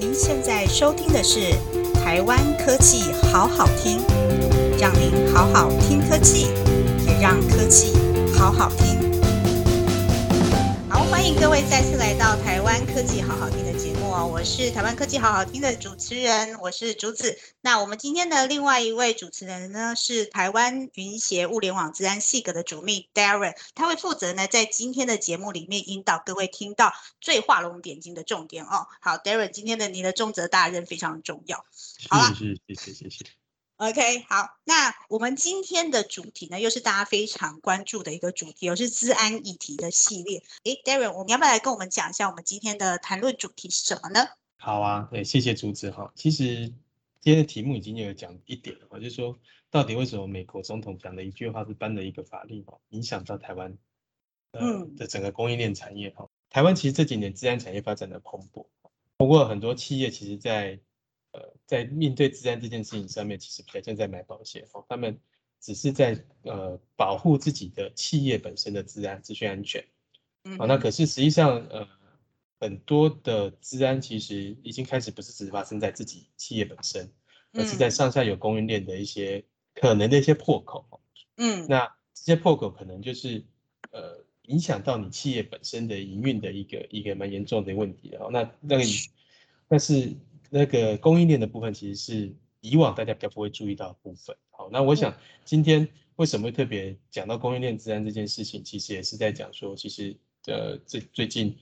您现在收听的是台湾科技好好听，让您好好听科技，也让科技好好听。好，欢迎各位再次来到台湾科技好好听我是台湾科技好好听的主持人，我是竹子。那我们今天的另外一位主持人呢，是台湾云协物联网治安系格的主秘 Darren，他会负责呢在今天的节目里面引导各位听到最画龙点睛的重点哦。好，Darren，今天的你的重责大任非常重要。好啦是是谢谢谢谢。OK，好，那我们今天的主题呢，又是大家非常关注的一个主题，哦，是治安议题的系列。诶 d a r r e n 我们要不要来跟我们讲一下我们今天的谈论主题是什么呢？好啊，对，谢谢竹子哈。其实今天的题目已经有讲一点了，就是说到底为什么美国总统讲的一句话是颁了一个法令哈，影响到台湾呃嗯的整个供应链产业哈。台湾其实这几年治安产业发展的蓬勃，不过很多企业其实在呃在面对治安这件事情上面，其实比较像在买保险哦，他们只是在呃保护自己的企业本身的治安、资讯安全。嗯好，那可是实际上，呃，很多的治安其实已经开始不是只发生在自己企业本身，而是在嗯上下游供应链的一些可能的一些破口。嗯那这些破口可能就是呃影响到你企业本身的营运的一个一个蛮严重的问题的哦。那那个，但是那个供应链的部分其实是以往大家比较不会注意到的部分。好，那我想今天为什么会特别讲到供应链治安这件事情，其实也是在讲说，其实呃最最近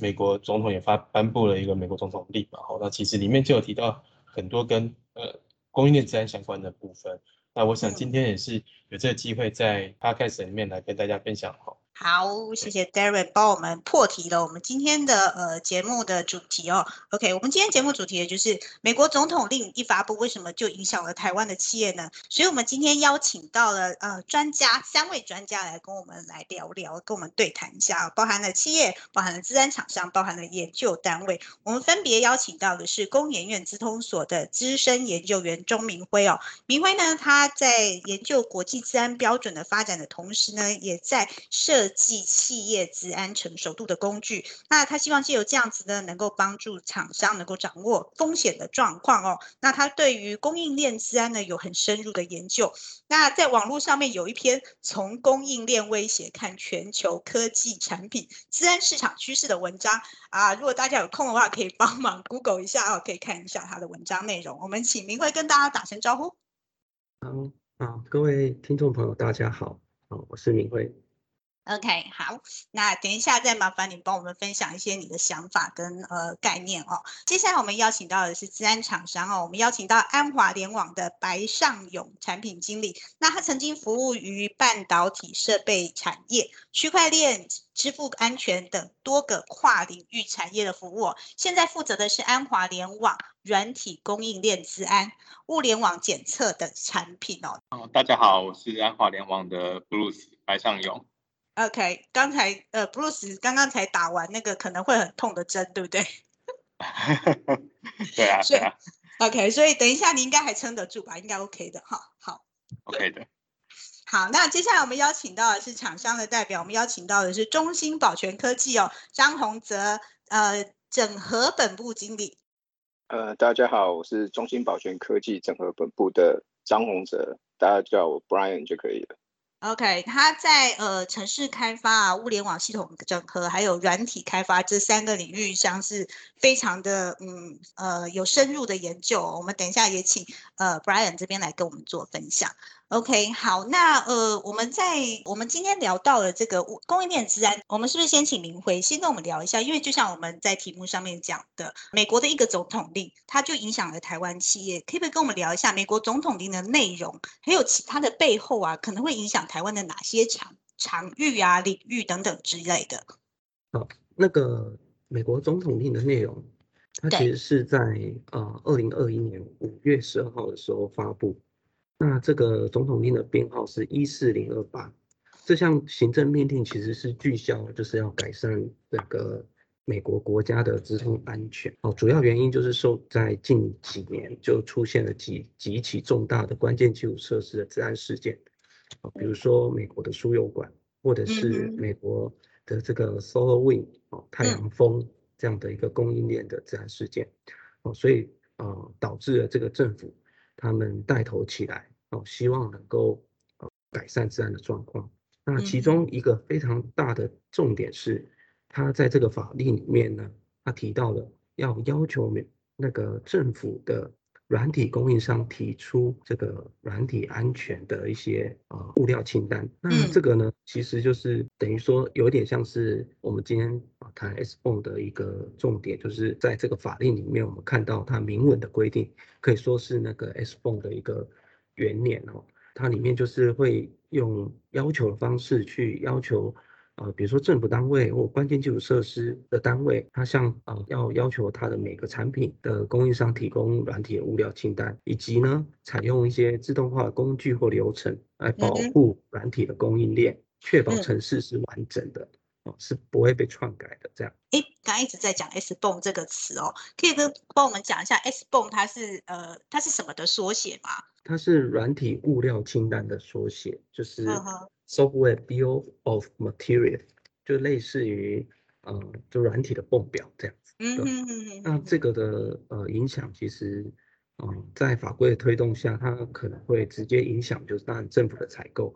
美国总统也发颁布了一个美国总统令嘛，好，那其实里面就有提到很多跟呃供应链治安相关的部分。那我想今天也是有这个机会在 podcast 里面来跟大家分享哈。好，谢谢 Darren 帮我们破题了我们今天的呃节目的主题哦。OK，我们今天节目主题也就是美国总统令一发布，为什么就影响了台湾的企业呢？所以我们今天邀请到了呃专家三位专家来跟我们来聊聊，跟我们对谈一下，包含了企业，包含了治安厂商，包含了研究单位。我们分别邀请到的是工研院资通所的资深研究员钟明辉哦。明辉呢，他在研究国际治安标准的发展的同时呢，也在设计企业治安成熟度的工具。那他希望借由这样子呢，能够帮助厂商能够掌握风险的状况哦。那他对于供应链治安呢有很深入的研究。那在网络上面有一篇从供应链威胁看全球科技产品治安市场趋势的文章啊，如果大家有空的话，可以帮忙 Google 一下哦，可以看一下他的文章内容。我们请明慧跟大家打声招呼。好好，各位听众朋友，大家好，啊，我是明慧。OK，好，那等一下再麻烦你帮我们分享一些你的想法跟呃概念哦。接下来我们邀请到的是治安厂商哦，我们邀请到安华联网的白尚勇产品经理。那他曾经服务于半导体设备产业、区块链、支付安全等多个跨领域产业的服务、现在负责的是安华联网软体供应链治安、物联网检测的产品哦。哦，大家好，我是安华联网的 Bruce 白尚勇。OK，刚才呃，Bruce 刚刚才打完那个可能会很痛的针，对不对 对啊，所以对啊？OK，所以等一下你应该还撑得住吧？应该 OK 的哈。好，，OK 的。好，那接下来我们邀请到的是厂商的代表，我们邀请到的是中兴保全科技哦，张宏泽，呃，整合本部经理。呃，大家好，我是中兴保全科技整合本部的张宏泽，大家叫我 Brian 就可以了。OK，他在呃城市开发啊、物联网系统整合，还有软体开发这三个领域上是非常的嗯呃有深入的研究、我们等一下也请呃 Brian 这边来跟我们做分享。OK，好，那呃我们在我们今天聊到了这个物供应链治安，我们是不是先请林辉先跟我们聊一下？因为就像我们在题目上面讲的，美国的一个总统令，它就影响了台湾企业，可不可以跟我们聊一下美国总统令的内容，还有其他的背后啊，可能会影响台湾的哪些场场域啊、领域等等之类的？好那个美国总统令的内容，它其实是在呃二零二一年五月十二号的时候发布。那这个总统令的编号是一四零二八。这项行政命令其实是聚焦，就是要改善这个美国国家的资通安全。哦，主要原因就是受在近几年就出现了几几起重大的关键基础设施的治安事件，哦，比如说美国的输油管，或者是美国的这个 Solar Wind 哦太阳风这样的一个供应链的治安事件。哦，所以呃导致了这个政府他们带头起来哦，希望能够呃改善治安的状况。那其中一个非常大的重点是，他在这个法令里面呢，他提到了要要求美那个政府的。软体供应商提出这个软体安全的一些呃物料清单，那这个呢，其实就是等于说有点像是我们今天啊谈 S b n 的一个重点，就是在这个法令里面，我们看到它明文的规定，可以说是那个 S b n 的一个元年哦，它里面就是会用要求的方式去要求。呃，比如说政府单位或关键基础设施的单位，它向呃要要求它的每个产品的供应商提供软体的物料清单，以及呢采用一些自动化的工具或流程来保护软体的供应链，确保城市是完整的，哦，是不会被篡改的。这样。哎，刚刚一直在讲 S b o n 这个词哦，可以跟帮我们讲一下 S b o n 它是呃它是什么的缩写吗？它是软体物料清单的缩写，就是。Software Bill of Material 就类似于呃，就软体的泵表这样子。嗯嗯嗯那这个的呃影响其实，嗯，在法规的推动下，它可能会直接影响，就是当然政府的采购，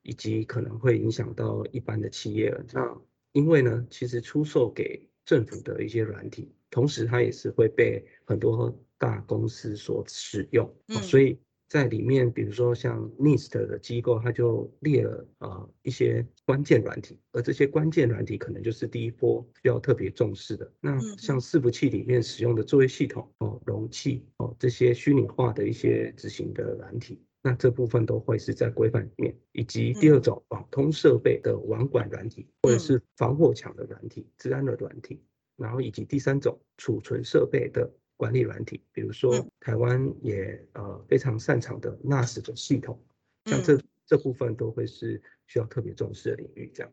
以及可能会影响到一般的企业。那因为呢，其实出售给政府的一些软体，同时它也是会被很多大公司所使用，所以。在里面，比如说像 NIST 的机构，它就列了啊一些关键软体，而这些关键软体可能就是第一波需要特别重视的。那像伺服器里面使用的作业系统哦、容器哦这些虚拟化的一些执行的软体，那这部分都会是在规范里面。以及第二种网通设备的网管软体，或者是防火墙的软体、治安的软体，然后以及第三种储存设备的。管理软体，比如说台湾也呃非常擅长的 NAS 的系统，像这这部分都会是需要特别重视的领域。这样，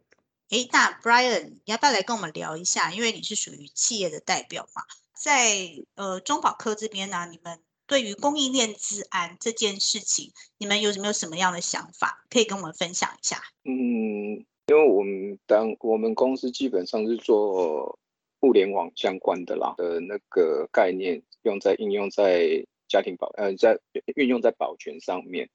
哎，那 Brian 你要不要来跟我们聊一下？因为你是属于企业的代表嘛，在呃中保科这边呢，你们对于供应链治安这件事情，你们有没有什么样的想法，可以跟我们分享一下？嗯，因为我们当我们公司基本上是做。互联网相关的啦的那个概念，用在应用在家庭保呃在运用在保全上面，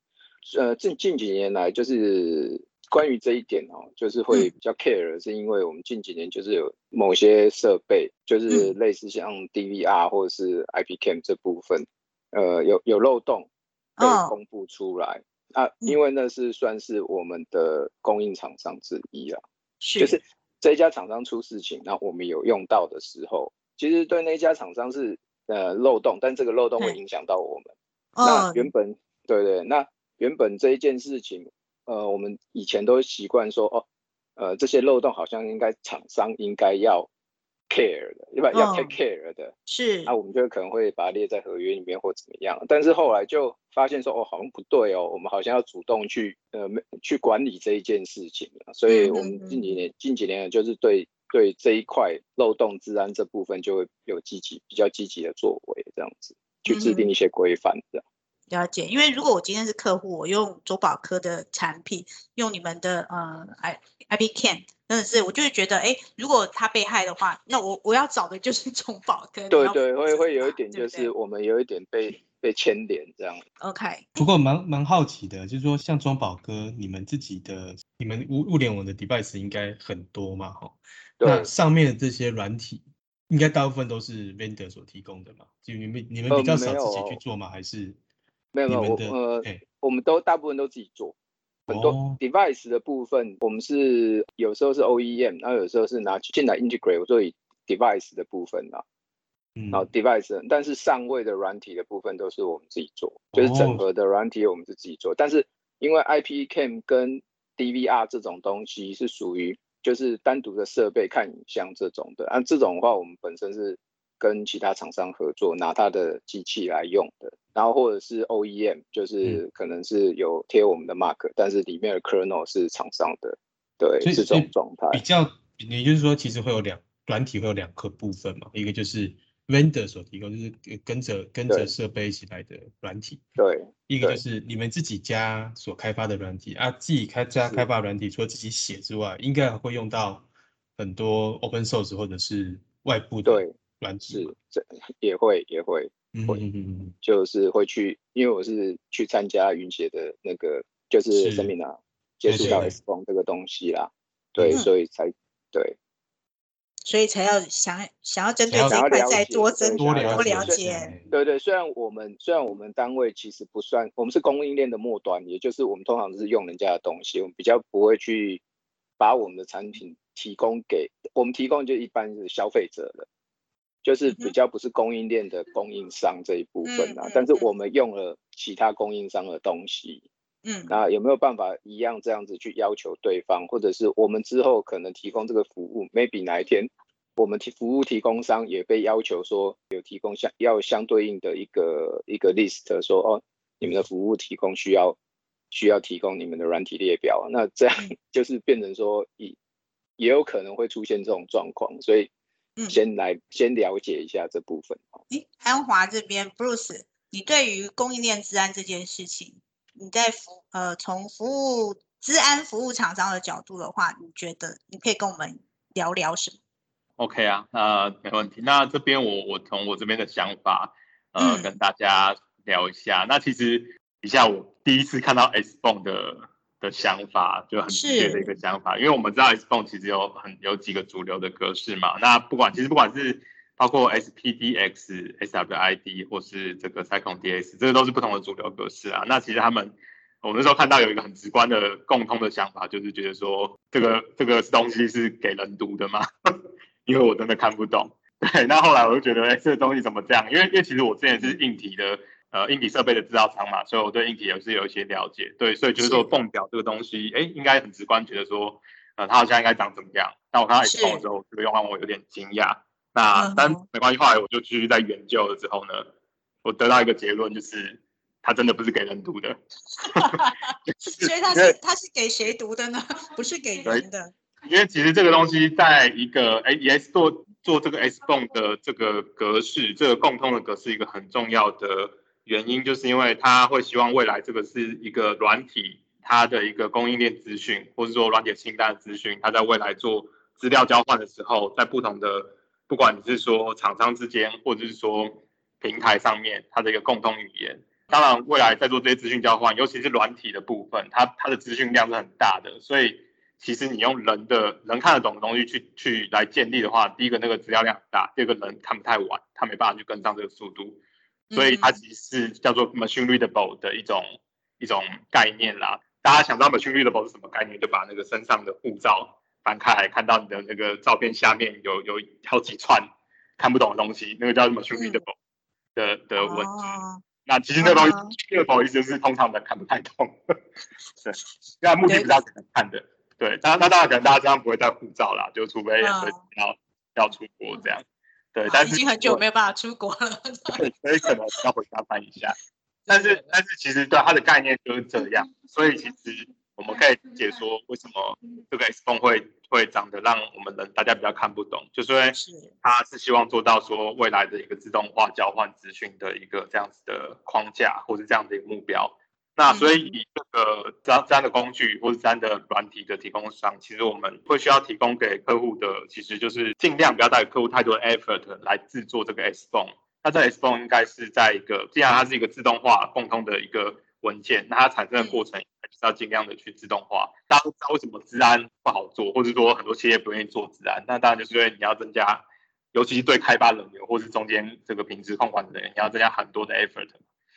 呃近近几年来就是关于这一点哦，就是会比较 care，是因为我们近几年就是有某些设备，就是类似像 DVR 或者是 IP Cam 这部分，呃有有漏洞被公布出来。啊，因为那是算是我们的供应厂商之一啊，就是。这一家厂商出事情，那我们有用到的时候，其实对那家厂商是呃漏洞，但这个漏洞会影响到我们。那原本对对，那原本这一件事情，呃，我们以前都习惯说，哦，呃，这些漏洞好像应该厂商应该要。Care 的，一般要 take care 的，是，那我们就可能会把它列在合约里面或怎么样，但是后来就发现说，哦，好像不对哦，我们好像要主动去，呃，去管理这一件事情所以我们近几年近几年就是对对这一块漏洞治安这部分就会有积极比较积极的作为，这样子去制定一些规范这样。了解，因为如果我今天是客户，我用周保科的产品，用你们的呃 i i p can，真的是我就会觉得，哎，如果他被害的话，那我我要找的就是中保哥。对对，会会有一点就是我们有一点被被牵连这样。OK。不过蛮蛮好奇的，就是说像中保哥，你们自己的你们物物联网的 device 应该很多嘛，哈。那上面的这些软体，应该大部分都是 vendor 所提供的嘛？就你们你们比较少自己去做吗？还是？没有没有，我呃，我们都大部分都自己做，很多 device 的部分，我们是有时候是 OEM，然后有时候是拿进来 integrate 做 device 的部分啊，然后。device，但是上位的软体的部分都是我们自己做，就是整合的软体我们是自己做，但是因为 IP cam 跟 DVR 这种东西是属于就是单独的设备看影像这种的，啊，这种的话我们本身是。跟其他厂商合作，拿他的机器来用的，然后或者是 OEM，就是可能是有贴我们的 mark，但是里面的 kernel 是厂商的，对，这种状态。比较，也就是说，其实会有两软体会有两个部分嘛，一个就是 vendor 所提供，就是跟着跟着设备一起来的软体，对，一个就是你们自己家所开发的软体啊，自己开家开发软体，除了自己写之外，应该还会用到很多 open source 或者是外部的。对。软体是这也会也会，会嗯嗯嗯就是会去，因为我是去参加云姐的那个，就是是 seminar 接触到 S 风这个东西啦，对，嗯所以才对。所以才要想想要针对这一块再多增多了多了解解。对对，虽然我们虽然我们单位其实不算，我们是供应链的末端，也就是我们通常是用人家的东西，我们比较不会去把我们的产品提供给我们提供就一般是消费者的，就是比较不是供应链的供应商这一部分啊。嗯嗯但是嗯。我们用了其他供应商的东西，嗯。那有没有办法一样这样子去要求对方，或者是我们之后可能提供这个服务，maybe 哪一天我们提服务提供商也被要求说有提供相要相对应的一个一个 list，说哦，你们的服务提供需要需要提供你们的软体列表，那这样嗯。就是变成说也也有可能会出现这种状况，所以嗯先来先了解一下这部分。诶，安华这边，Bruce，你对于供应链治安这件事情，你在服呃从服务治安服务厂商的角度的话，你觉得你可以跟我们聊聊什么？OK 啊，那没问题。那这边我我从我这边的想法，呃，嗯跟大家聊一下。那其实一下我第一次看到 S b o n 的的想法，就很直接的一个想法，因为我们知道 S n 其实有很有几个主流的格式嘛。那不管其实不管是包括 SPDX、SWID 或是这个 Cyclone DS，这个都是不同的主流格式啊。那其实他们我那时候看到有一个很直观的共通的想法，就是觉得说这个这个东西是给人读的嘛，因为我真的看不懂。对，那后来我就觉得，哎，这个东西怎么这样？因为因为其实我之前是硬体的呃硬体设备的制造商嘛，所以我对硬体也是有一些了解。对，所以就是说是泵表这个东西，哎，应该很直观，觉得说呃它好像应该长怎么样。但我看到是 iPhone 的时候，这个用让我有点惊讶。嗯那但没关系，后来我就继续在研究了之后呢，我得到一个结论，就是它真的不是给人读的。所以它是它是给谁读的呢？不是给人的。因为其实这个东西在一个哎 S 做做这个 S 泵的这个格式，这个共通的格式一个很重要的原因，就是因为他会希望未来这个是一个软体它的一个供应链资讯，或者说软体清单的资讯，它在未来做资料交换的时候，在不同的不管你是说厂商之间，或者是说平台上面，它的一个共通语言。当然，未来在做这些资讯交换，尤其是软体的部分，它它的资讯量是很大的，所以其实你用人的人看得懂的东西去去来建立的话，第一个那个资料量很大，第二个人看不太完，他没办法去跟上这个速度，所以它其实是叫做 machine readable 的一种一种概念啦。大家想知道 machine readable 是什么概念，就把那个身上的护照翻开来，看到你的那个照片下面有有好几串看不懂的东西，那个叫 machine readable 的的文字。哦，那其实那个东西嗯，这个不好意思，是通常人看不太懂，对，因为它目的不是要给人看的，对，那那当然可能大家这样不会带护照啦，就除非要要出国这样，对，但是已经很久没有办法出国了。对，所以可能要回家翻一下。但是但是其实对它的概念就是这样，所以其实我们可以解说为什么这个 X 泵会会长得让我们人大家比较看不懂，就是因为它是希望做到说未来的一个自动化交换资讯的一个这样子的框架，或是这样的一个目标。那所以以这个这样这样的工具或者这样的软体的提供商，其实我们会需要提供给客户的，其实就是尽量不要带给客户太多的 effort 来制作这个 S phone。那这 S phone 应该是在一个，既然它是一个自动化共通的一个文件，那它产生的过程还是要尽量的去自动化。大家都知道为什么治安不好做，或者说很多企业不愿意做治安，那当然就是因为你要增加，尤其是对开发人员或是中间这个品质控管的人，你要增加很多的 effort。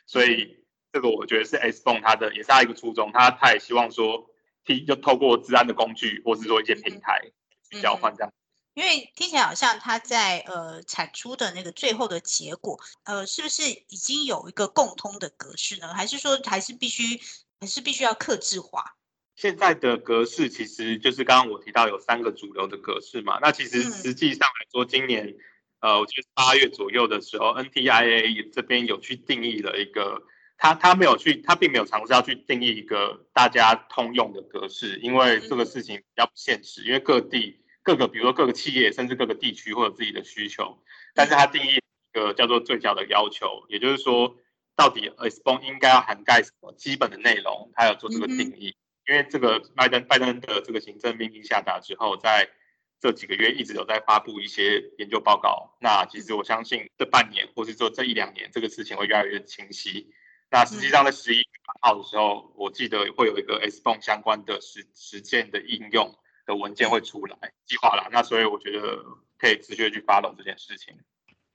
所以这个我觉得是 S phone 它的也是它一个初衷，它它也希望说，替就透过治安的工具，或是说一些平台去交换这样。因为听起来好像它在呃产出的那个最后的结果，呃，是不是已经有一个共通的格式呢？还是说还是必须还是必须要克制化？现在的格式其实就是刚刚我提到有三个主流的格式嘛，那其实嗯实际上来说，今年呃，我觉得八月左右的时候，NTIA 这边有去定义了一个，他他没有去，他并没有尝试要去定义一个大家通用的格式，因为这个事情比较不现实，因为各地各个比如说各个企业甚至各个地区会有自己的需求，但是他定义一个叫做最小的要求，也就是说，到底 n 应该要涵盖什么基本的内容，他有做这个定义。因为这个拜登拜登的这个行政命令下达之后，在这几个月一直有在发布一些研究报告。那其实我相信这半年，或是说这一两年，这个事情会越来越清晰。那实际上在十一月八号的时候，我记得会有一个 S 泵相关的实实践的应用的文件会出来计划了。那所以我觉得可以持续去 follow 这件事情。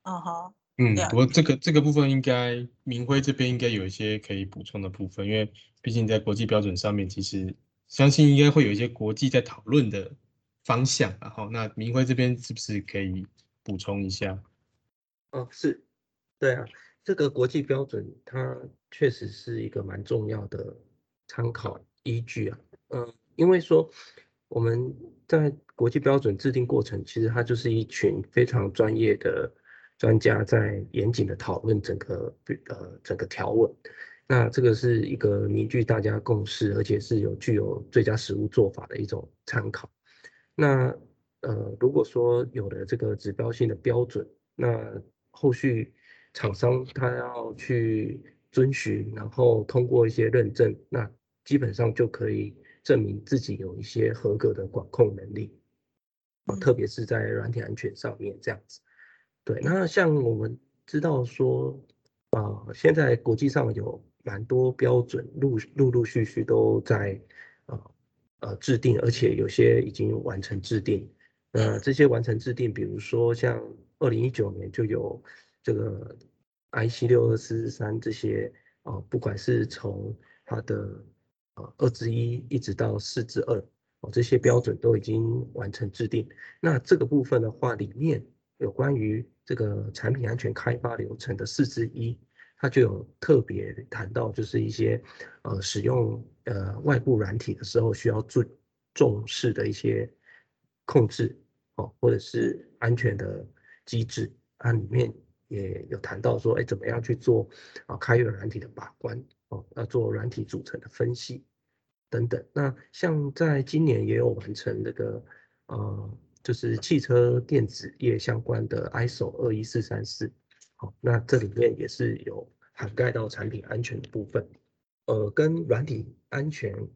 嗯哼，嗯，不过这个这个部分应该明辉这边应该有一些可以补充的部分，因为毕竟在国际标准上面，其实相信应该会有一些国际在讨论的方向，然后那明辉这边是不是可以补充一下？哦，是，对啊，这个国际标准它确实是一个蛮重要的参考依据啊。嗯，因为说我们在国际标准制定过程，其实它就是一群非常专业的专家在严谨的讨论整个呃整个条文。那这个是一个凝聚大家共识，而且是有具有最佳实务做法的一种参考。那呃，如果说有了这个指标性的标准，那后续厂商他要去遵循，然后通过一些认证，那基本上就可以证明自己有一些合格的管控能力，啊，特别是在软体安全上面这样子。对，那像我们知道说，啊，现在国际上有蛮多标准，陆陆陆续续都在啊呃制定，而且有些已经完成制定。那这些完成制定，比如说像二零一九年就有这个 IC 六二四三这些啊，不管是从它的呃二之一一直到四至二哦，这些标准都已经完成制定。那这个部分的话，里面有关于这个产品安全开发流程的四之一，它就有特别谈到，就是一些呃使用呃外部软体的时候需要重重视的一些控制哦，或者是安全的机制，它里面也有谈到说，哎，怎么样去做啊开源软体的把关哦，要做软体组成的分析等等。那像在今年也有完成那个呃，就是汽车电子业相关的 ISO 二一四三四，好，那这里面也是有涵盖到产品安全的部分，呃，跟软体安全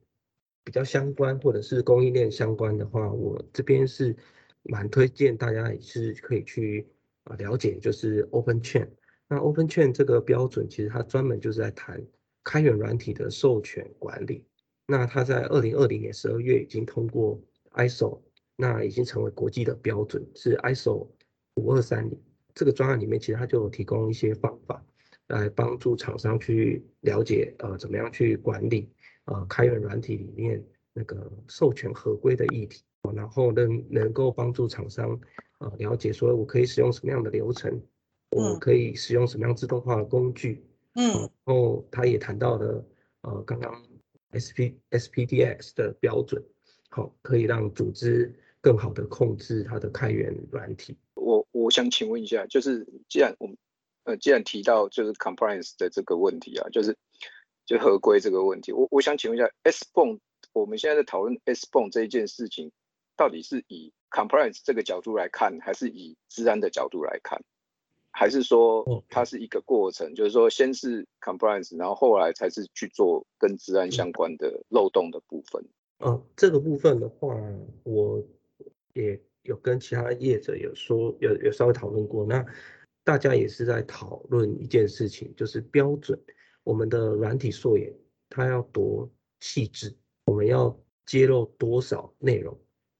比较相关，或者是供应链相关的话，我这边是蛮推荐大家也是可以去啊了解，就是 Open Chain。那 Open Chain 这个标准，其实它专门就是在谈开源软体的授权管理。那它在二零二零年十二月已经通过 ISO，那已经成为国际的标准，是 ISO 五二三零。这个专案里面，其实它就提供一些方法，来帮助厂商去了解，呃，怎么样去管理，呃，开源软体里面那个授权合规的议题，然后能能够帮助厂商，呃，了解说我可以使用什么样的流程，我可以使用什么样自动化的工具，嗯然后他也谈到了，呃，刚刚 SP SPDX 的标准，好，可以让组织更好的控制它的开源软体。我我想请问一下，就是既然我们呃既然提到就是 compliance 的这个问题啊，就是就合规这个问题，我我想请问一下 S b o n，我们现在在讨论 S b o n 这一件事情，到底是以 compliance 这个角度来看，还是以治安的角度来看？还是说它是一个过程，就是说先是 compliance，然后后来才是去做跟治安相关的漏洞的部分？呃，这个部分的话，我也有跟其他业者有说，有有稍微讨论过。那大家也是在讨论一件事情，就是标准，我们的软体溯源它要多细致，我们要揭露多少内容，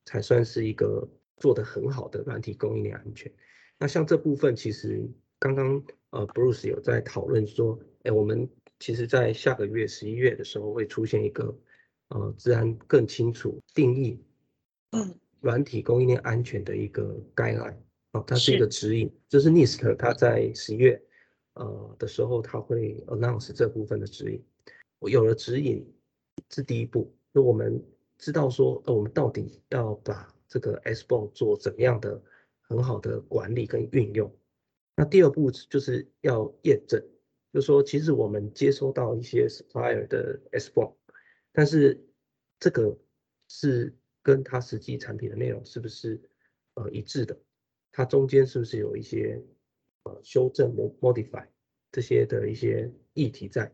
才算是一个做得很好的软体供应链安全。那像这部分，其实刚刚呃 Bruce 有在讨论说，哎，我们其实在下个月十一月的时候会出现一个呃自然更清楚定义，嗯软体供应链安全的一个 guideline 哦，它是一个指引，就是 NIST 它在十一月呃的时候，它会 announce 这部分的指引。我有了指引是第一步，那我们知道说，呃，我们到底要把这个 S b o 做怎么样的很好的管理跟运用。那第二步就是要验证，就是说，其实我们接收到一些 supplier 的 S b o 但是这个是跟它实际产品的内容是不是呃一致的？它中间是不是有一些呃修正 mo- modify 这些的一些议题在？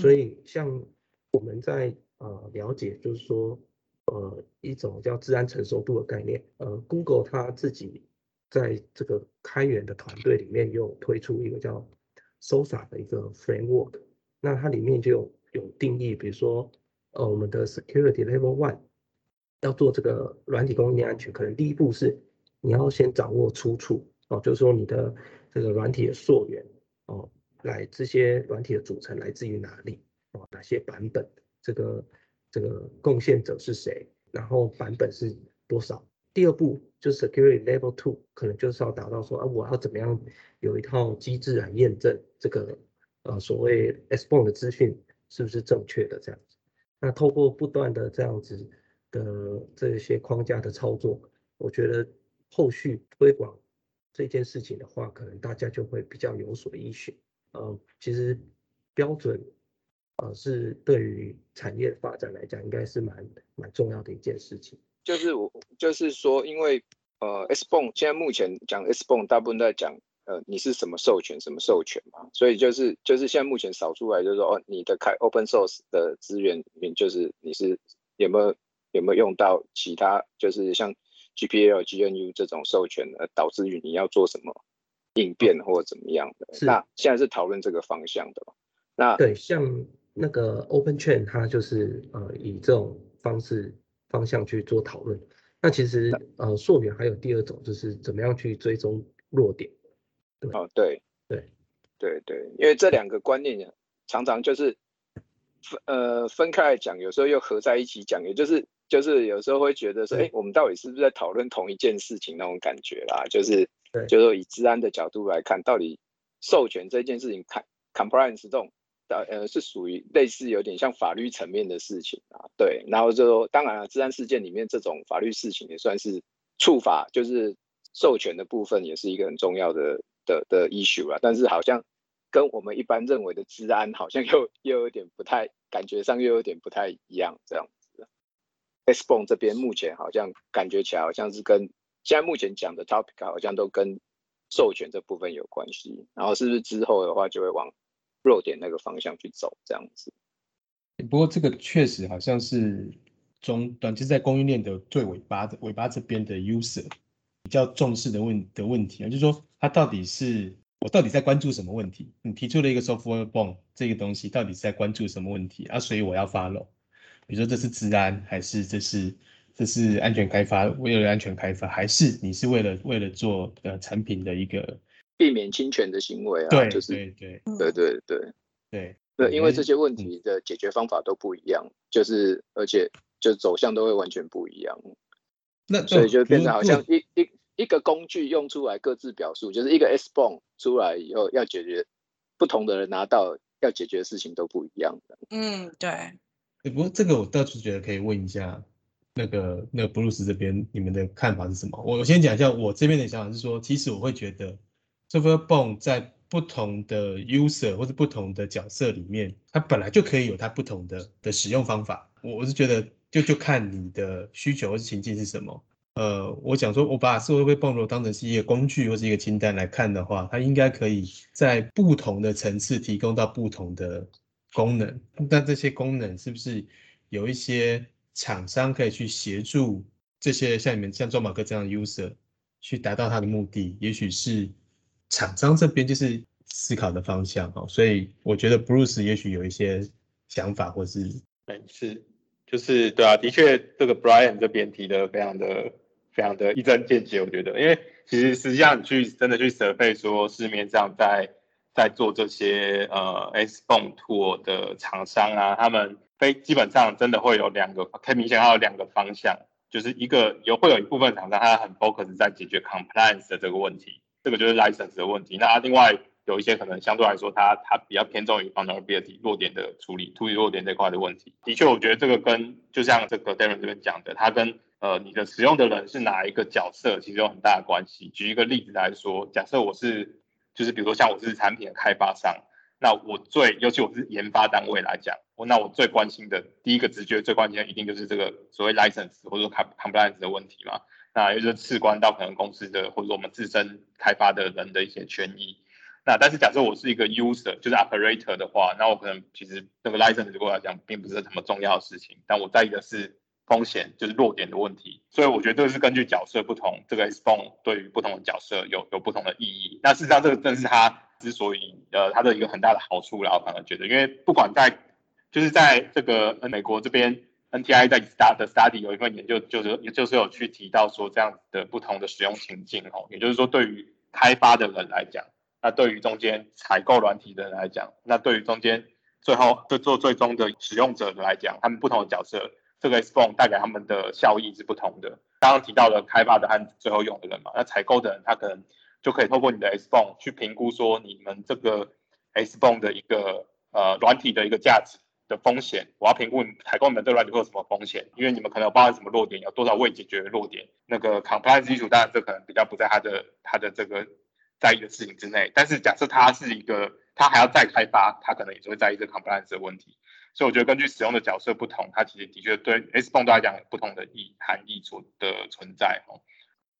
所以像我们在呃了解，就是说呃一种叫治安成熟度的概念。呃，Google 它自己在这个开源的团队里面有推出一个叫 SOSA 的一个 framework，那它里面就有有定义，比如说呃我们的 security level one 要做这个软体供应链安全，可能第一步是你要先掌握出处哦，就是说你的这个软体的溯源哦，来这些软体的组成来自于哪里哦，哪些版本，这个这个贡献者是谁，然后版本是多少。第二步就是 security level two，可能就是要达到说啊，我要怎么样有一套机制来验证这个呃所谓 s b o n 的资讯是不是正确的这样子。那透过不断的这样子的这些框架的操作，我觉得后续推广这件事情的话，可能大家就会比较有所依循。呃，其实标准呃是对于产业发展来讲，应该是蛮蛮重要的一件事情。就是我就是说，因为呃，S b o n 现在目前讲 S b o n 大部分在讲呃，你是什么授权什么授权嘛，所以就是就是现在目前扫出来就是说，哦，你的开 Open Source 的资源里面，就是你是有没有有没有用到其他，就是像 GPL、GNU 这种授权，而导致于你要做什么应变或者怎么样的。那现在是讨论这个方向的。那对，像那个 Open Chain，它就是呃以这种方式。方向去做讨论，那其实呃溯源还有第二种，就是怎么样去追踪弱点。哦，对对对对，因为这两个观念常常就是分呃分开来讲，有时候又合在一起讲，也就是就是有时候会觉得说，哎，我们到底是不是在讨论同一件事情那种感觉啦？就是就是说以治安的角度来看，到底授权这件事情，看 compliance 这种。呃，是属于类似有点像法律层面的事情啊，对，然后就说，当然了，治安事件里面这种法律事情也算是触法，就是授权的部分也是一个很重要的的的 issue 啊，但是好像跟我们一般认为的治安好像又又有点不太，感觉上又有点不太一样这样子。S b o n 这边目前好像感觉起来好像是跟现在目前讲的 topic 好像都跟授权这部分有关系，然后是不是之后的话就会往。弱点那个方向去走，这样子。不过这个确实好像是中短期在供应链的最尾巴的尾巴这边的 user 比较重视的问的问题啊，就是说他到底是我到底在关注什么问题？你提出了一个 software bond 这个东西，到底是在关注什么问题啊？所以我要 follow。比如说这是治安，还是这是这是安全开发？为了安全开发，还是你是为了为了做呃产品的一个？避免侵权的行为啊，对，就是对对对对对对对，因为这些问题的解决方法都不一样，就是而且就走向都会完全不一样。那所以就变成好像一一一个工具用出来各自表述，就是一个 S b o n 出来以后要解决不同的人拿到要解决的事情都不一样的。嗯，对。不过这个我倒是觉得可以问一下那个那个布鲁斯这边你们的看法是什么？我我先讲一下我这边的想法是说，其实我会觉得。Software Bond 在不同的 user 或者不同的角色里面，它本来就可以有它不同的的使用方法。我我是觉得，就就看你的需求或是情境是什么。呃，我想说，我把 Software Bond 当成是一个工具或是一个清单来看的话，它应该可以在不同的层次提供到不同的功能。但这些功能是不是有一些厂商可以去协助这些像你们像周马克这样的 user 去达到他的目的？也许是。厂商这边就是思考的方向哈，所以我觉得 Bruce 也许有一些想法，或是嗯是，就是对啊，的确这个 Brian 这边提的非常的非常的一针见血，我觉得，因为其实实际上你去真的去 survey 说市面上在在做这些呃 S b o n Tool 的厂商啊，他们非基本上真的会有两个，可以明显还有两个方向，就是一个有会有一部分厂商他很 focus 在解决 compliance 的这个问题。这个就是 license 的问题。那另外有一些可能相对来说，它它比较偏重于 vulnerability 弱点的处理，处理弱点这块的问题。的确，我觉得这个跟就像这个 Darren 这边讲的，它跟呃你的使用的人是哪一个角色，其实有很大的关系。举一个例子来说，假设我是就是比如说像我是产品的开发商，那我最尤其我是研发单位来讲，我那我最关心的第一个直觉最关心的一定就是这个所谓 license 或者说 compliance 的问题嘛。那也就是事关到可能公司的或者我们自身开发的人的一些权益。那但是假设我是一个 user，就是 operator 的话，那我可能其实这个 license 对我来讲并不是什么重要的事情。但我在意的是风险，就是弱点的问题。所以我觉得这个是根据角色不同，这个 S b o n 对于不同的角色有有不同的意义。那事实上，这个正是它之所以呃它的一个很大的好处啦。我反而觉得，因为不管在就是在这个美国这边，NTI 在 Stud 的 Study 有一份研究，就是也就是有去提到说这样的不同的使用情境哦，也就是说对于开发的人来讲。那对于中间采购软体的人来讲，那对于中间最后做做最终的使用者来讲，他们不同的角色，这个 S p h o n e 带给他们的效益是不同的。刚刚提到了开发的和最后用的人嘛，那采购的人他可能就可以透过你的 S p h o n e 去评估说你们这个 S p h o n e 的一个呃软体的一个价值的风险。我要评估采购你们这软体会有什么风险，因为你们可能有包含什么弱点，有多少未解决的弱点。那个 compliance 基础当然这可能比较不在他的他的这个。在意的事情之内，但是假设他是一个，他还要再开发，他可能也是会在意这 compliance 的问题。所以我觉得根据使用的角色不同，它其实的确对 S 泵来讲不同的意含义存的存在哦。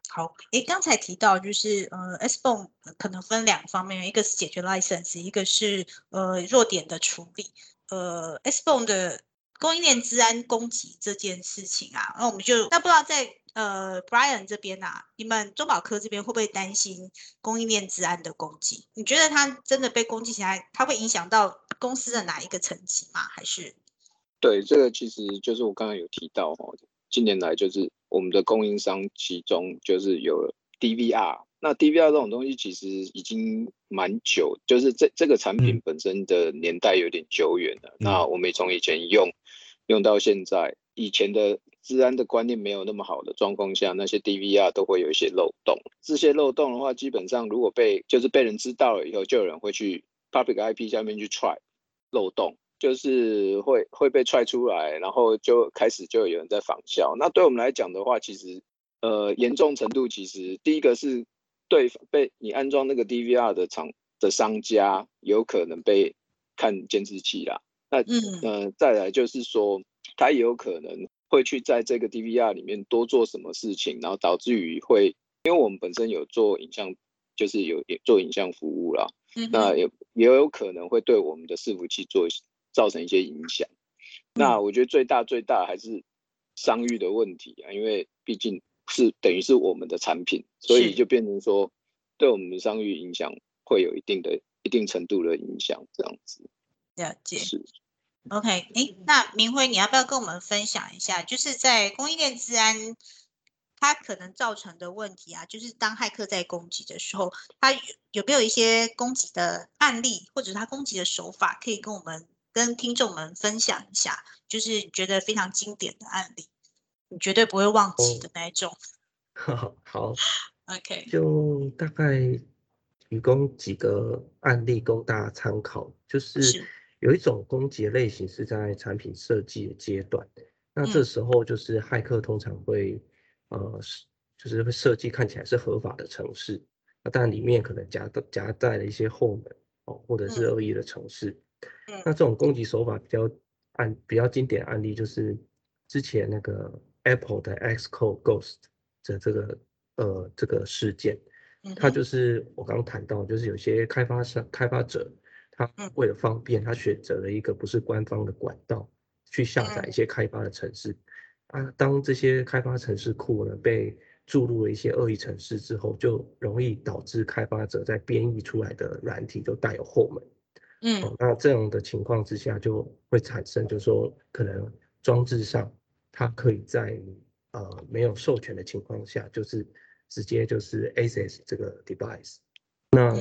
好，诶，刚才提到就是呃 S 泵可能分两方面，一个是解决 license，一个是呃弱点的处理。呃 S 泵的供应链治安攻击这件事情啊，那我们就那不知道在。呃，Brian 这边呐，你们中保科这边会不会担心供应链治安的攻击？你觉得它真的被攻击起来，它会影响到公司的哪一个层级吗？还是？对，这个其实就是我刚刚有提到哦，近年来就是我们的供应商其中就是有 DVR，那 DVR 这种东西其实已经蛮久，就是这这个产品本身的年代有点久远了。那我们从以前用用到现在，以前的。治安的观念没有那么好的状况下，那些 DVR 都会有一些漏洞。这些漏洞的话，基本上如果被就是被人知道了以后，就有人会去 public IP 下面去踹漏洞，就是会会被踹出来，然后就开始就有人在仿效。那对我们来讲的话，其实呃严重程度其实第一个是对被你安装那个 DVR 的厂的商家有可能被看监视器啦。那嗯呃再来就是说他也有可能。会去在这个 DVR 里面多做什么事情，然后导致于会，因为我们本身有做影像，就是有做影像服务啦，那也也有可能会对我们的伺服器做造成一些影响。那我觉得最大最大还是商誉的问题啊，因为毕竟是等于是我们的产品，所以就变成说对我们的商誉影响会有一定的一定程度的影响，这样子。了解。是。OK，哎，那明辉，你要不要跟我们分享一下，就是在供应链治安它可能造成的问题啊？就是当骇客在攻击的时候，它有没有一些攻击的案例，或者它攻击的手法，可以跟我们跟听众们分享一下？就是觉得非常经典的案例，你绝对不会忘记的那一种。好好，OK，就大概提供几个案例供大家参考，就是。有一种攻击类型是在产品设计的阶段，那这时候就是骇客通常会，呃，就是会设计看起来是合法的城市，那但里面可能夹夹带了一些后门哦，或者是恶意的城市。那这种攻击手法比较案比较经典案例就是之前那个 Apple 的 Xcode Ghost 的这个呃这个事件，它就是我刚刚谈到，就是有些开发商开发者。他为了方便，他选择了一个不是官方的管道去下载一些开发的城市啊。当这些开发城市库呢被注入了一些恶意城市之后，就容易导致开发者在编译出来的软体都带有后门。嗯，那这样的情况之下就会产生，就是说可能装置上它可以在你呃没有授权的情况下，就是直接就是 access 这个 device。那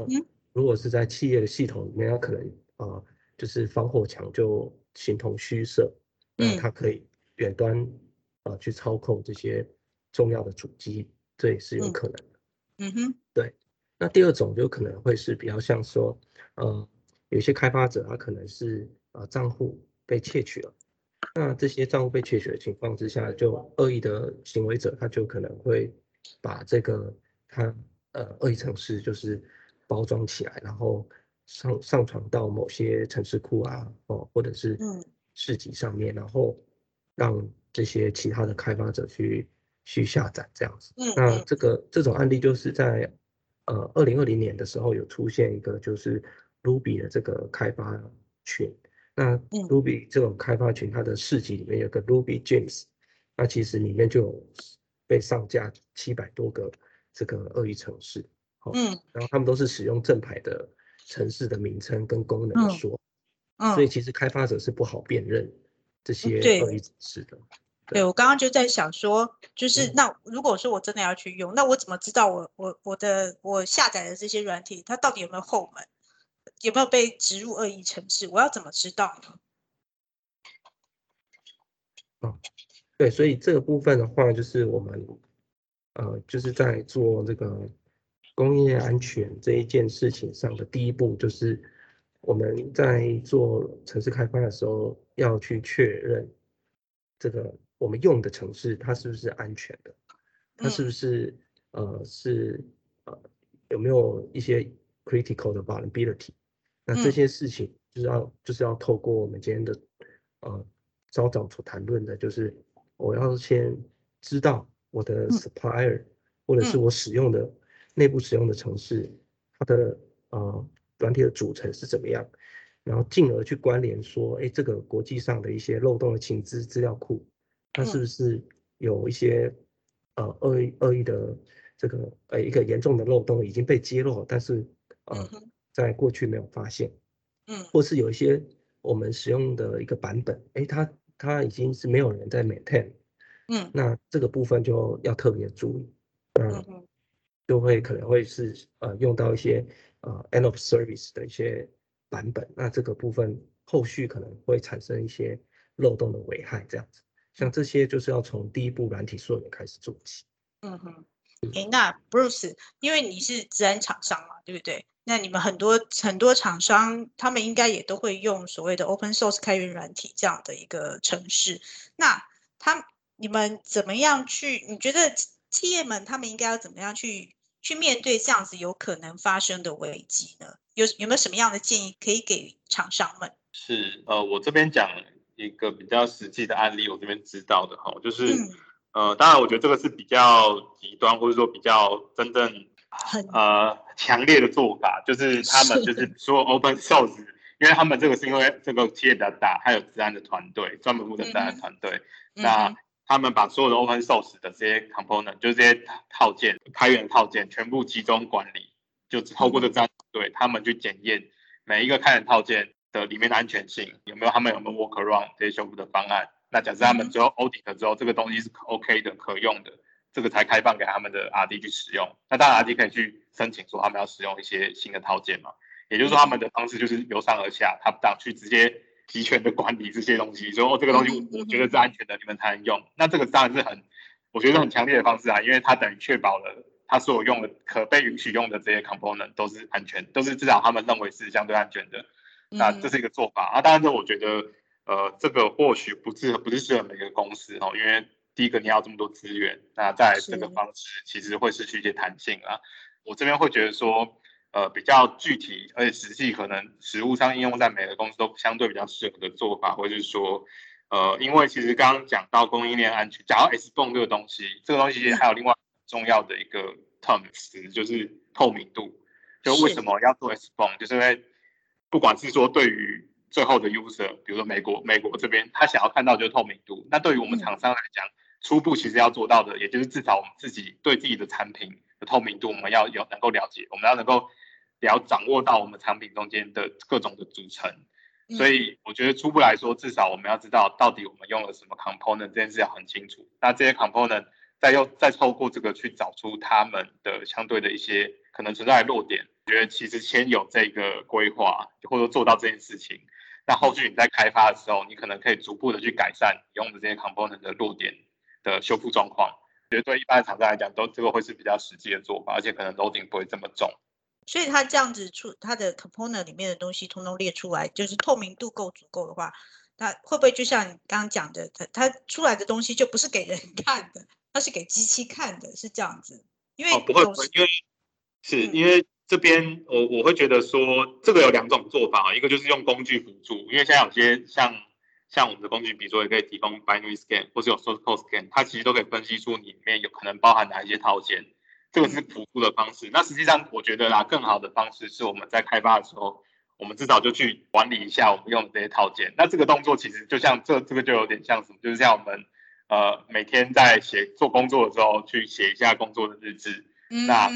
如果是在企业的系统里面，它可能啊，就是防火墙就形同虚设，那它可以远端啊去操控这些重要的主机，这也是有可能的。嗯哼，对。那第二种就可能会是比较像说，呃，有些开发者他可能是啊账户被窃取了，那这些账户被窃取的情况之下，就恶意的行为者他就可能会把这个他呃恶意程式就是。包装起来，然后上上传到某些城市库啊，哦，或者是市集上面，然后让这些其他的开发者去去下载这样子。那这个这种案例就是在呃二零二零年的时候有出现一个就是 Ruby 的这个开发群。那 Ruby 这种开发群，它的市集里面有个 Ruby Gems，那其实里面就有被上架七百多个这个恶意城市，好，嗯然后他们都是使用正牌的城市的名称跟功能说，所以嗯，其实开发者是不好辨认这些对恶意城市的。对我刚刚就在想说，就是嗯那如果说我真的要去用，那我怎么知道我我我的我下载的这些软体，它到底有没有后门，有没有被植入恶意程式？我要怎么知道呢？对，所以这个部分的话，就是我们呃，就是在做这个工业安全这一件事情上的第一步，就是我们在做城市开发的时候，要去确认这个我们用的城市它是不是安全的，它是不嗯是呃是呃有没有一些 critical 的 vulnerability，那这嗯些事情就是要就是要透过我们今天的呃稍早所谈论的，就是我要先知道我的嗯。supplier、或者是嗯。我使用的内部使用的城市，它的呃软体的组成是怎么样，然后进而去关联说，哎，这个国际上的一些漏洞的情资资料库，它是嗯。不是有一些呃恶意恶意的这个呃一个严重的漏洞已经被揭露，但是呃嗯在过去没有发现，嗯或是有一些我们使用的一个版本，哎，它它已经是没有人在 maintain，嗯那这个部分就要特别注意，嗯就会可能会是呃用到一些呃 end of service 的一些版本，那这个部分后续可能会产生一些漏洞的危害，这样子。像这些就是要从第一步软体溯源开始做起。嗯哼。哎，那 Bruce，因为你是自然厂商嘛，对不对？那你们很多很多厂商，他们应该也都会用所谓的 open source 开源软体这样的一个程式。那他你们怎么样去？你觉得企业们他们应该要怎么样去去面对这样子有可能发生的危机呢？有有没有什么样的建议可以给厂商们？是呃，我这边讲一个比较实际的案例，我这边知道的哈，就是、嗯，呃，当然我觉得这个是比较极端，或者说比较真正很呃强烈的做法，就是他们就是说 open source，因为他们这个是因为这个企业比较大，还有治安的团队，专门负责治安的团队，那嗯他们把所有的 open source 的这些 component，就是这些套件、开源的套件，全部集中管理，就透过这个治安团队，他们去检验每一个开源套件的里面的安全性有没有，他们有没有 work around 这些修复的方案。那假设他们最后 audit 之后，这个东西是 OK 的、可用的，这个才开放给他们的 RD 去使用。那当然 RD 可以去申请说他们要使用一些新的套件嘛，也就是说他们的方式就是由上而下，top down 去直接集权的管理这些东西，说哦这个东西我觉得是安全的，你们才能用。那这个当然是很，我觉得很强烈的方式啊，因为它等于确保了它所有用的可被允许用的这些 component 都是安全，都是至少他们认为是相对安全的。那这是一个做法啊。当然，这我觉得，呃，这个或许不是不是适合每个公司哦，因为第一个你要这么多资源，那在这个方式其实会失去一些弹性啊。我这边会觉得说，呃，比较具体而且实际，可能实物上应用在每个公司都相对比较适合的做法，或者是说，呃，因为其实刚刚讲到供应链安全，讲到 S 泵这个东西，这个东西还有另外很重要的一个 term 词，就是透明度。就为什么要做 S 泵，就是因为不管是说对于最后的 user，比如说美国美国这边，他想要看到就是透明度。那对于我们嗯厂商来讲，初步其实要做到的，也就是至少我们自己对自己的产品的透明度，我们要有能够了解，我们要能够了掌握到我们产品中间的各种的组成。所以我觉得初步来说，至少我们要知道到底我们用了什么 component，这件事要很清楚。那这些 component 再又再透过这个去找出他们的相对的一些可能存在的弱点。我觉得其实先有这个规划，或者说做到这件事情，那后续你在开发的时候，你可能可以逐步的去改善你用的这些 component 的弱点的修复状况。我觉得对一般的厂商来讲，都这个会是比较实际的做法，而且可能 loading 不会这么重。所以它这样子出它的 component 里面的东西通通列出来，就是透明度够足够的话，那会不会就像你刚刚讲的，它它出来的东西就不是给人看的，它是给机器看的，是这样子？因为哦，不会，不会因为是嗯因为这边我我会觉得说，这个有两种做法，一个就是用工具辅助，因为现在有些像像我们的工具，比如说也可以提供 binary scan 或是有 source code scan，它其实都可以分析出你里面有可能包含哪一些套件，这个是辅助的方式。那实际上我觉得啦，更好的方式是我们在开发的时候，我们至少就去管理一下我们用的这些套件。那这个动作其实就像这这个就有点像什么，就是像我们呃每天在写做工作的时候去写一下工作的日志。那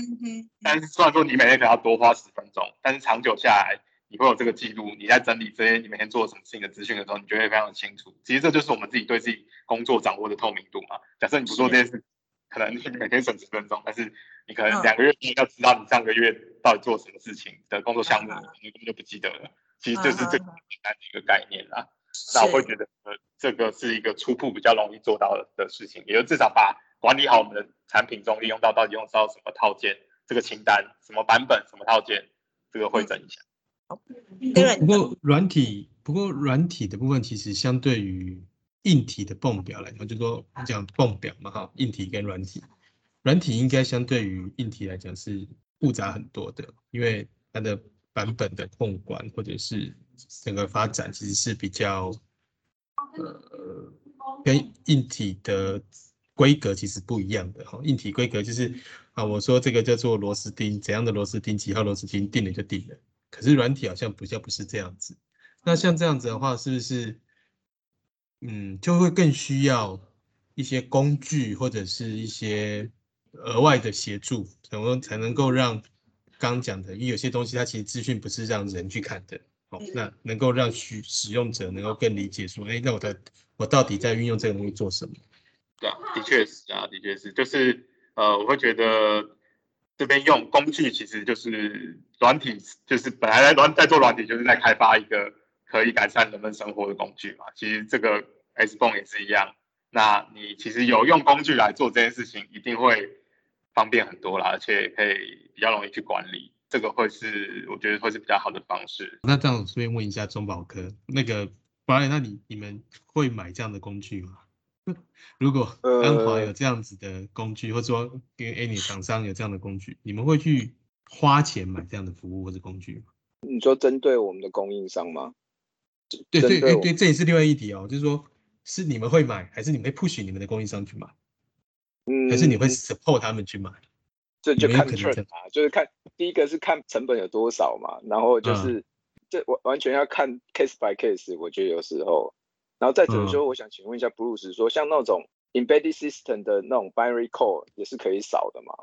但是虽然说你每天可能要多花十分钟，但是长久下来你会有这个记录，你在整理这些你每天做什么事情的资讯的时候，你就会非常的清楚。其实这就是我们自己对自己工作掌握的透明度嘛。假设你不做这件事，可能你每天省十分钟，但是你可能两个月要知道你上个月到底做什么事情的工作项目，你根本就不记得了。其实就是这个简单的一个概念啦。那我会觉得，呃，这个是一个初步比较容易做到的事情，也就至少把管理好我们的产品中利用到到底用到什么套件，这个清单什么版本什么套件，这个会整一下。不过软体，不过软体的部分其实相对于硬体的泵表来讲，就说讲泵表嘛哈，硬体跟软体，软体应该相对于硬体来讲是复杂很多的，因为它的版本的控管或者是整个发展其实是比较，呃，跟硬体的规格其实不一样的哈。硬体规格就是啊，我说这个叫做螺丝钉，怎样的螺丝钉，几号螺丝钉定了就定了。可是软体好像比较不是这样子。那像这样子的话，是不是嗯就会更需要一些工具或者是一些额外的协助，怎么才能够让？刚讲的，因为有些东西它其实资讯不是让人去看的，哦，那能够让需使用者能够更理解说，哎，那我的我到底在运用这个东西做什么？对啊，的确是啊，的确是，就是呃，我会觉得这边用工具其实就是软体，就是本来在软在做软体，就是在开发一个可以改善人们生活的工具嘛。其实这个 S 泵也是一样，那你其实有用工具来做这件事情，一定会。方便很多啦，而且可以比较容易去管理，这个会是我觉得会是比较好的方式。那这样顺便问一下中保科，那个保安，那你你们会买这样的工具吗？如果安华有这样子的工具，或者说跟 any 厂商有这样的工具，你们会去花钱买这样的服务或者工具吗？你说针对我们的供应商吗？对对对对，这也是另外一题哦，就是说是你们会买，还是你们会 push 你们的供应商去买？嗯，还是你会 support 他们去买，这就看 turn 啊，就是看第一个是看成本有多少嘛，然后就是这完完全要看 case by case，我觉得有时候，然后再怎么说，我想请问一下 Bruce，说像那种 embedded system 的那种 binary code 也是可以扫的吗？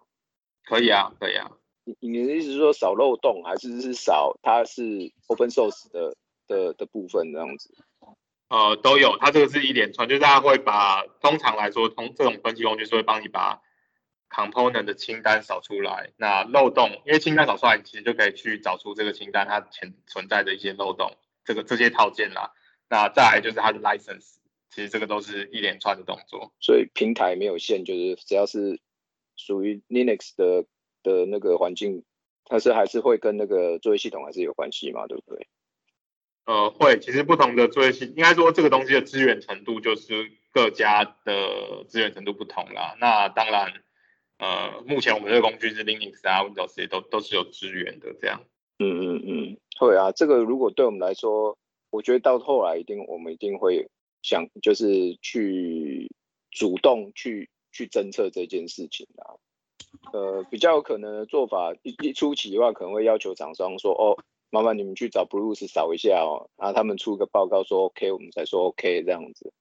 可以啊，可以啊。你你的意思是说扫漏洞，还是是扫它是 open source 的的的部分这样子？呃，都有，它这个是一连串，就是大家会把，通常来说，通这种分析工具是会帮你把 component 的清单扫出来，那漏洞，因为清单扫出来，你其实就可以去找出这个清单它潜存在的一些漏洞，这个这些套件啦，那再来就是它的 license，其实这个都是一连串的动作。所以平台没有限，就是只要是属于 Linux 的的那个环境，它是还是会跟那个作业系统还是有关系嘛，对不对？呃，会，其实不同的作业系，应该说这个东西的资源程度就是各家的资源程度不同啦。那当然，呃，目前我们这个工具是 Linux 啊，Windows 也都都是有支援的这样。嗯嗯嗯，会啊，这个如果对我们来说，我觉得到后来一定我们一定会想，就是去主动去去侦测这件事情啊。呃，比较有可能的做法，一一初期的话，可能会要求厂商说，哦。麻烦你们去找 Bruce 扫一下哦，然后他们出个报告说 OK，我们才说 OK 这样子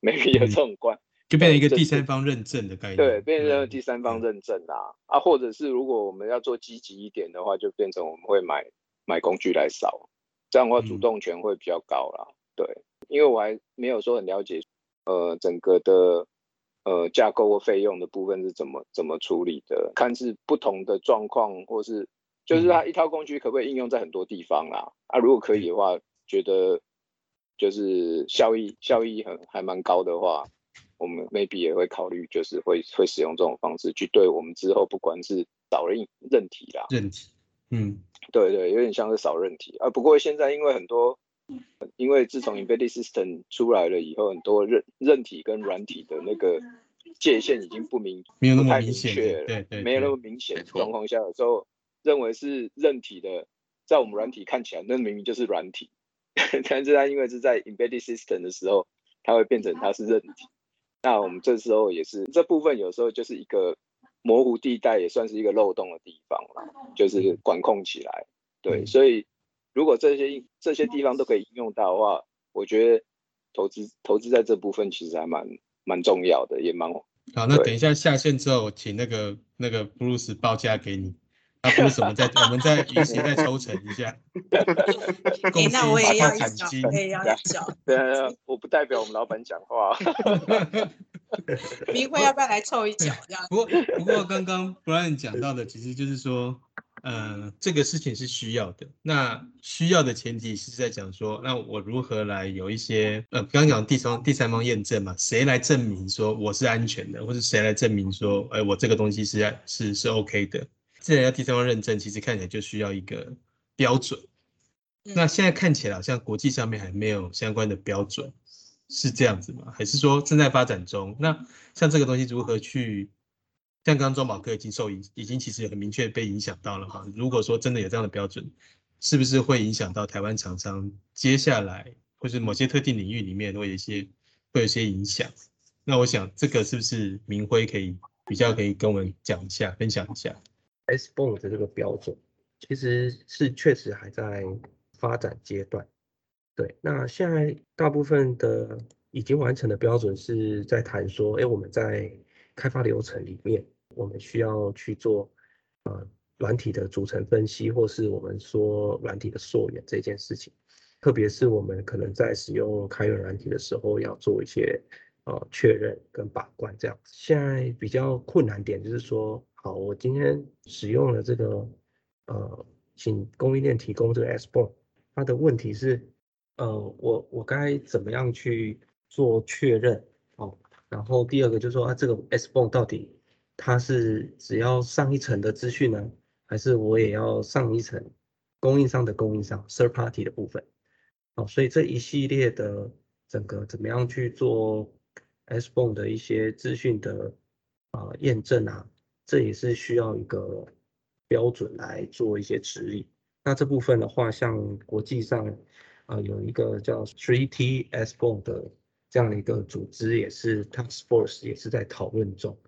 ，maybe 有这种关，就变成一个第三方认证的概念。对，变成第三方认证啊，啊，或者是如果我们要做积极一点的话，就变成我们会买买工具来扫，这样的话主动权会比较高啦。对，因为我还没有说很了解，呃，整个的呃架构或费用的部分是怎么怎么处理的，看是不同的状况或是。就是它一套工具可不可以应用在很多地方啦？啊，如果可以的话，觉得就是效益效益很还蛮高的话，我们 maybe 也会考虑，就是会会使用这种方式去对我们之后不管是导人认题啦，任体，嗯，对对，有点像是扫韧体啊。不过现在因为很多，因为自从 embedded system 出来了以后，很多韧韧体跟软体的那个界限已经不明，没有那么明确，对对，没有那么明显状况下，有时候。认为是韧体的，在我们软体看起来，那明明就是软体，但是它因为是在 embedded system 的时候，它会变成它是韧体。那我们这时候也是这部分有时候就是一个模糊地带，也算是一个漏洞的地方了，就是管控起来。对，所以如果这些这些地方都可以应用到的话，我觉得投资投资在这部分其实还蛮蛮重要的，也蛮好，那等一下下线之后，请那个那个布鲁斯报价给你。那布鲁斯，我们再 我们再一起再抽成一下，贡哎，献那我也要一小，下产金我。也要一小。对啊，我不代表我们老板讲话。明慧要不要来凑一脚？这样不过不过刚刚 Brian 讲到的，其实就是说，呃，这个事情是需要的。那需要的前提是在讲说，那我如何来有一些呃，刚刚讲第三第三方验证嘛，谁来证明说我是安全的，或者谁来证明说，哎，我这个东西是是是 OK 的。既然要第三方认证，其实看起来就需要一个标准。那现在看起来好像国际上面还没有相关的标准，是这样子吗？还是说正在发展中？那像这个东西如何去？像刚刚中保科已经受影，已经其实很明确被影响到了哈。如果说真的有这样的标准，是不是会影响到台湾厂商接下来或是某些特定领域里面会有一些会有一些影响？那我想这个是不是明辉可以比较可以跟我们讲一下，分享一下？S bond 的这个标准其实是确实还在发展阶段。对，那现在大部分的已经完成的标准是在谈说，哎，我们在开发流程里面，我们需要去做呃软体的组成分析，或是我们说软体的溯源这件事情。特别是我们可能在使用开源软体的时候，要做一些呃确认跟把关这样。现在比较困难点就是说，好，我今天使用了这个呃，请供应链提供这个 S b o n 它的问题是，呃，我我该怎么样去做确认哦？然后第二个就是说，啊，这个 S bond 到底它是只要上一层的资讯呢，还是我也要上一层供应商的供应商 third party 的部分？哦，所以这一系列的整个怎么样去做 S bond 的一些资讯的啊、验证啊，这也是需要一个标准来做一些指引。那这部分的话，像国际上啊、呃有一个叫 Three T S b o n 的这样的一个组织，也是 Task Force 也是在讨论中，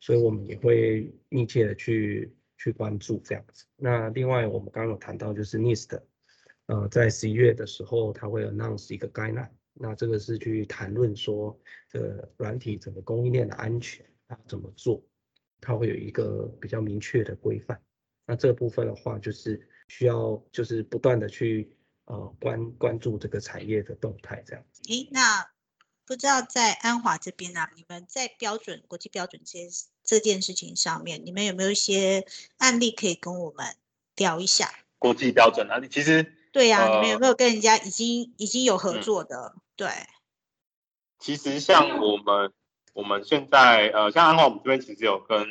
所以我们也会密切的去去关注这样子。那另外我们刚刚有谈到就是 NIST。呃，在十一月的时候，它会 announce 一个 guideline，那这个是去谈论说这个软体整个供应链的安全，它怎么做，它会有一个比较明确的规范。那这部分的话，就是需要就是不断的去呃关关注这个产业的动态，这样子。诶，那不知道在安华这边啊，你们在标准国际标准这件事这件事情上面，你们有没有一些案例可以跟我们聊一下？国际标准啊，其实对呀、你们呃有没有跟人家已经已经有合嗯作的？对，其实像我们我们现在呃，像安华我们这边其实有跟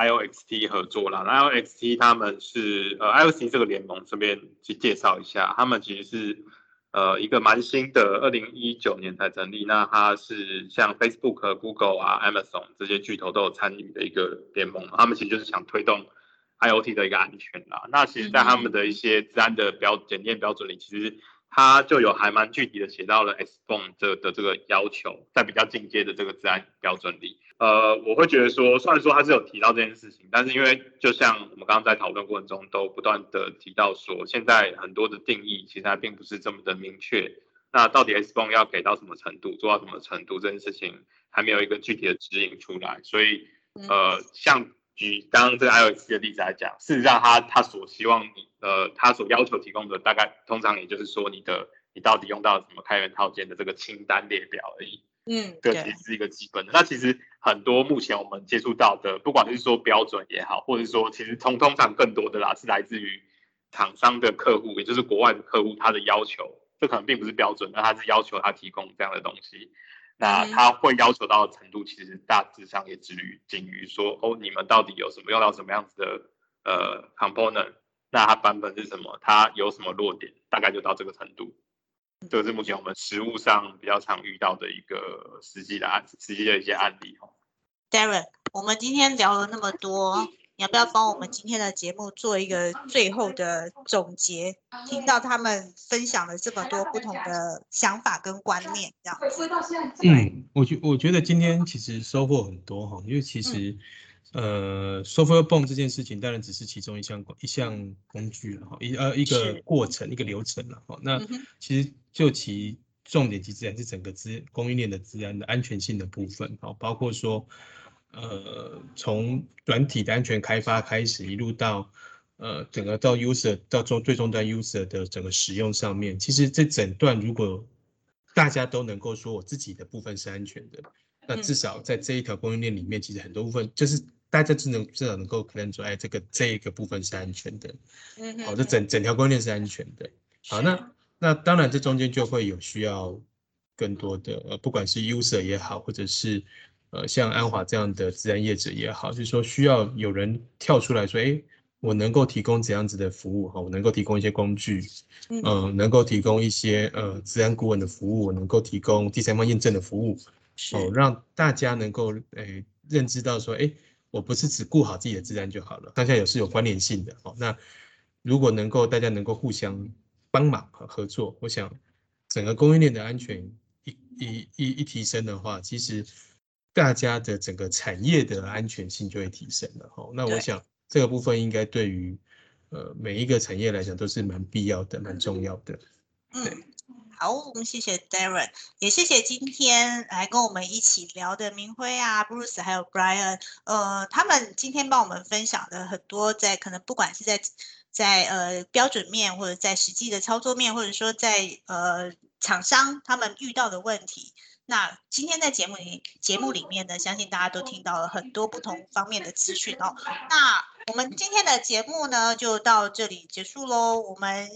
IOXT 合作啦。那 IOXT 他们是呃 IOXT 这个联盟顺便去介绍一下，他们其实是呃一个蛮新的，二零一九年才成立。那它是像 Facebook、Google 啊、Amazon 这些巨头都有参与的一个联盟，他们其实就是想推动 IOT 的一个安全啦。那其实，在他们的一些治安的标检验标准里，其实它就有还蛮具体的写到了 S b o n 这的这个要求，在比较进阶的这个治安标准里，呃，我会觉得说，虽然说它是有提到这件事情，但是因为就像我们刚刚在讨论过程中都不断的提到说，现在很多的定义其实它并不是这么的明确。那到底 S b o n 要给到什么程度，做到什么程度，这件事情还没有一个具体的指引出来，所以嗯呃，像举刚刚这个 iOS 的例子来讲，事实上他他所希望你呃，他所要求提供的大概通常也就是说你的你到底用到了什么开源套件的这个清单列表而已，嗯，这个其是一个基本的。那其实很多目前我们接触到的，不管是说标准也好，或者说其实通通常更多的啦是来自于厂商的客户，也就是国外的客户他的要求，这可能并不是标准，那他是要求他提供这样的东西。那嗯他会要求到的程度，其实大致上也只于仅于说，哦，你们到底有什么用到什么样子的呃 component，那它版本是什么，它有什么弱点，大概就到这个程度。这个是目前我们实务上比较常遇到的一个实际的案，实际的一些案例哦。Darren，我们今天聊了那么多，你要不要帮我们今天的节目做一个最后的总结？听到他们分享了这么多不同的想法跟观念，这样子。嗯，我觉我觉得今天其实收获很多哈，因为其实、呃，software bomb 这件事情当然只是其中一项一项工具了哈，一呃一个过程一个流程了哈。那其实就其重点其实还是整个资供应链的资安的安全性的部分，好，包括说，呃，从软体的安全开发开始，一路到呃整个到 user 到终最终端 user 的整个使用上面，其实这整段如果大家都能够说我自己的部分是安全的，那至少在这一条供应链里面，其实很多部分就是大家只能至少能够可能说，哎，这个这一个部分是安全的，嗯。好，这整整条供应链是安全的。好，那那当然这中间就会有需要更多的呃，不管是 user 也好，或者是呃像安华这样的自然业者也好，就是说需要有人跳出来说，哎，我能够提供怎样子的服务哈，我能够提供一些工具，嗯、能够提供一些呃自然顾问的服务，我能够提供第三方验证的服务，是。哦，让大家能够诶认知到说，哎，我不是只顾好自己的自然就好了，大家也是有关联性的。哦。那如果能够大家能够互相帮忙和合作，我想整个供应链的安全一一一一提升的话，其实大家的整个产业的安全性就会提升了哦。那我想这个部分应该对于呃每一个产业来讲都是蛮必要的、蛮重要的。嗯，好，我们谢谢 Darren，也谢谢今天来跟我们一起聊的明辉啊、Bruce 还有 Brian，呃，他们今天帮我们分享的很多在可能不管是在在呃标准面，或者在实际的操作面，或者说在呃厂商他们遇到的问题。那今天在节目里节目里面呢，相信大家都听到了很多不同方面的资讯哦。那我们今天的节目呢，就到这里结束喽。我们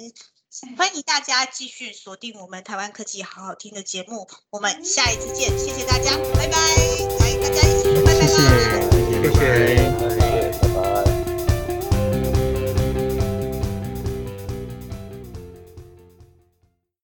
欢迎大家继续锁定我们台湾科技好好听的节目，我们下一次见，谢谢大家，拜拜，来大家一起拜拜吧。谢谢，谢谢。